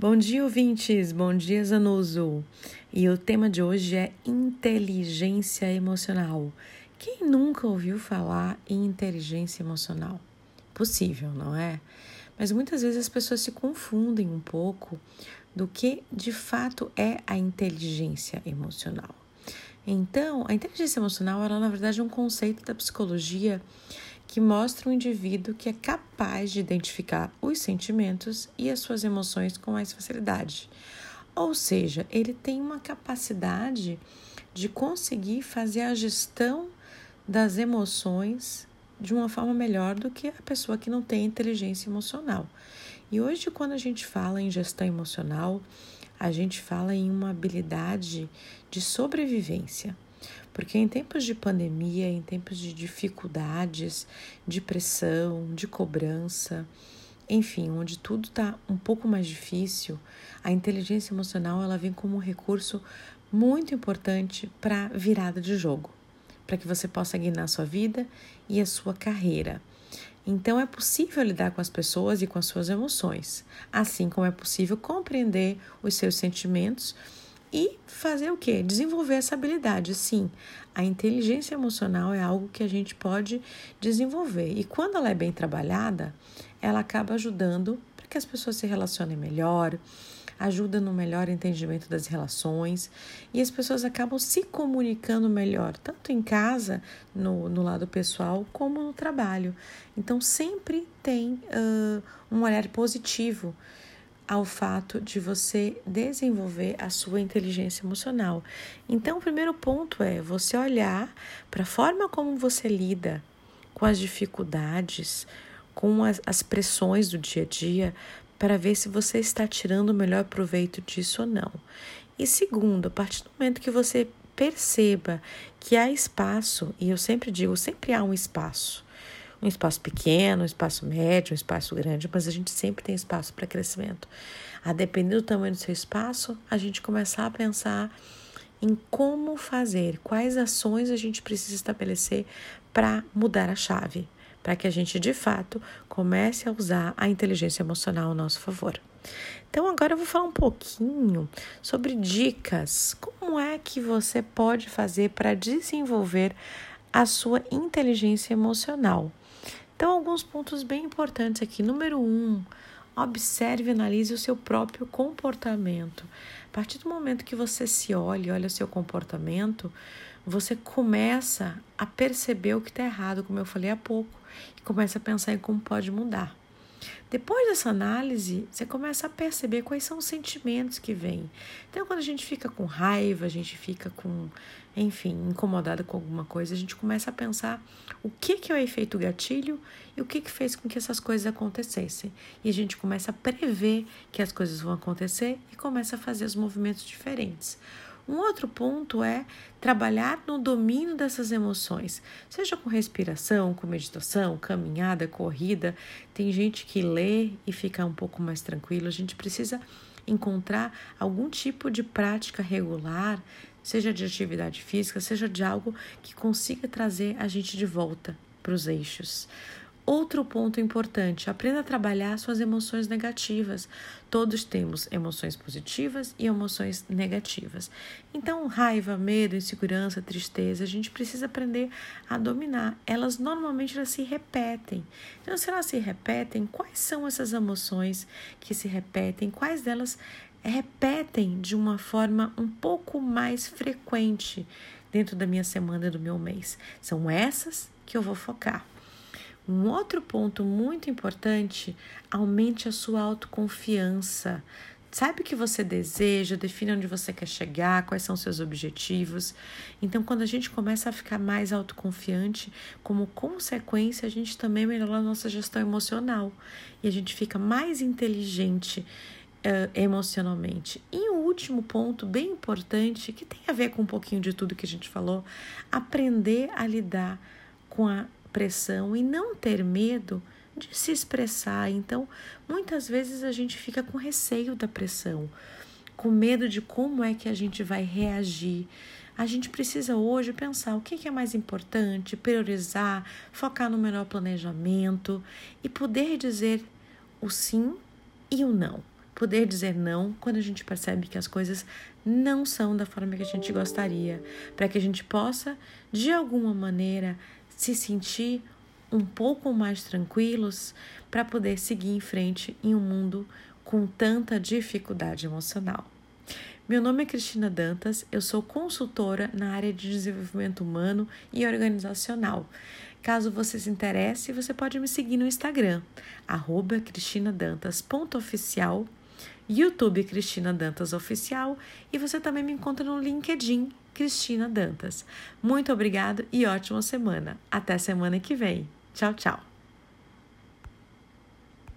Bom dia, ouvintes! Bom dia, Zanuso! E o tema de hoje é inteligência emocional. Quem nunca ouviu falar em inteligência emocional? Possível, não é? Mas muitas vezes as pessoas se confundem um pouco do que de fato é a inteligência emocional. Então, a inteligência emocional, ela na verdade é um conceito da psicologia que mostra um indivíduo que é capaz de identificar os sentimentos e as suas emoções com mais facilidade. Ou seja, ele tem uma capacidade de conseguir fazer a gestão das emoções de uma forma melhor do que a pessoa que não tem inteligência emocional. E hoje, quando a gente fala em gestão emocional, a gente fala em uma habilidade de sobrevivência. Porque em tempos de pandemia, em tempos de dificuldades, de pressão, de cobrança, enfim, onde tudo está um pouco mais difícil, a inteligência emocional ela vem como um recurso muito importante para virada de jogo, para que você possa guiar a sua vida e a sua carreira. Então é possível lidar com as pessoas e com as suas emoções, assim como é possível compreender os seus sentimentos e fazer o que? Desenvolver essa habilidade. Sim, a inteligência emocional é algo que a gente pode desenvolver. E quando ela é bem trabalhada, ela acaba ajudando para que as pessoas se relacionem melhor, ajuda no melhor entendimento das relações e as pessoas acabam se comunicando melhor, tanto em casa, no, no lado pessoal, como no trabalho. Então, sempre tem uh, um olhar positivo ao fato de você desenvolver a sua inteligência emocional. Então, o primeiro ponto é você olhar para a forma como você lida com as dificuldades, com as, as pressões do dia a dia, para ver se você está tirando o melhor proveito disso ou não. E segundo, a partir do momento que você perceba que há espaço, e eu sempre digo, sempre há um espaço um espaço pequeno, um espaço médio, um espaço grande, mas a gente sempre tem espaço para crescimento. A depender do tamanho do seu espaço, a gente começar a pensar em como fazer, quais ações a gente precisa estabelecer para mudar a chave, para que a gente de fato comece a usar a inteligência emocional ao nosso favor. Então, agora eu vou falar um pouquinho sobre dicas. Como é que você pode fazer para desenvolver a sua inteligência emocional? Então, alguns pontos bem importantes aqui. Número um, observe e analise o seu próprio comportamento. A partir do momento que você se olha, olha o seu comportamento, você começa a perceber o que está errado, como eu falei há pouco, e começa a pensar em como pode mudar. Depois dessa análise, você começa a perceber quais são os sentimentos que vêm. Então, quando a gente fica com raiva, a gente fica com, enfim, incomodada com alguma coisa, a gente começa a pensar o que, que é o efeito gatilho e o que, que fez com que essas coisas acontecessem. E a gente começa a prever que as coisas vão acontecer e começa a fazer os movimentos diferentes. Um outro ponto é trabalhar no domínio dessas emoções, seja com respiração, com meditação, caminhada, corrida. Tem gente que lê e fica um pouco mais tranquilo. A gente precisa encontrar algum tipo de prática regular, seja de atividade física, seja de algo que consiga trazer a gente de volta para os eixos. Outro ponto importante: aprenda a trabalhar suas emoções negativas. Todos temos emoções positivas e emoções negativas. Então, raiva, medo, insegurança, tristeza, a gente precisa aprender a dominar. Elas normalmente elas se repetem. Então, se elas se repetem, quais são essas emoções que se repetem? Quais delas repetem de uma forma um pouco mais frequente dentro da minha semana e do meu mês? São essas que eu vou focar. Um outro ponto muito importante, aumente a sua autoconfiança. Sabe o que você deseja, define onde você quer chegar, quais são seus objetivos. Então, quando a gente começa a ficar mais autoconfiante, como consequência, a gente também melhora a nossa gestão emocional e a gente fica mais inteligente uh, emocionalmente. E o último ponto, bem importante, que tem a ver com um pouquinho de tudo que a gente falou, aprender a lidar com a pressão e não ter medo de se expressar. Então, muitas vezes a gente fica com receio da pressão, com medo de como é que a gente vai reagir. A gente precisa hoje pensar o que é mais importante, priorizar, focar no melhor planejamento e poder dizer o sim e o não. poder dizer não quando a gente percebe que as coisas não são da forma que a gente gostaria, para que a gente possa, de alguma maneira, se sentir um pouco mais tranquilos para poder seguir em frente em um mundo com tanta dificuldade emocional. Meu nome é Cristina Dantas, eu sou consultora na área de desenvolvimento humano e organizacional. Caso você se interesse, você pode me seguir no Instagram, arroba cristinadantas.oficial, YouTube Cristina Dantas Oficial e você também me encontra no LinkedIn Cristina Dantas. Muito obrigado e ótima semana. Até semana que vem. Tchau, tchau.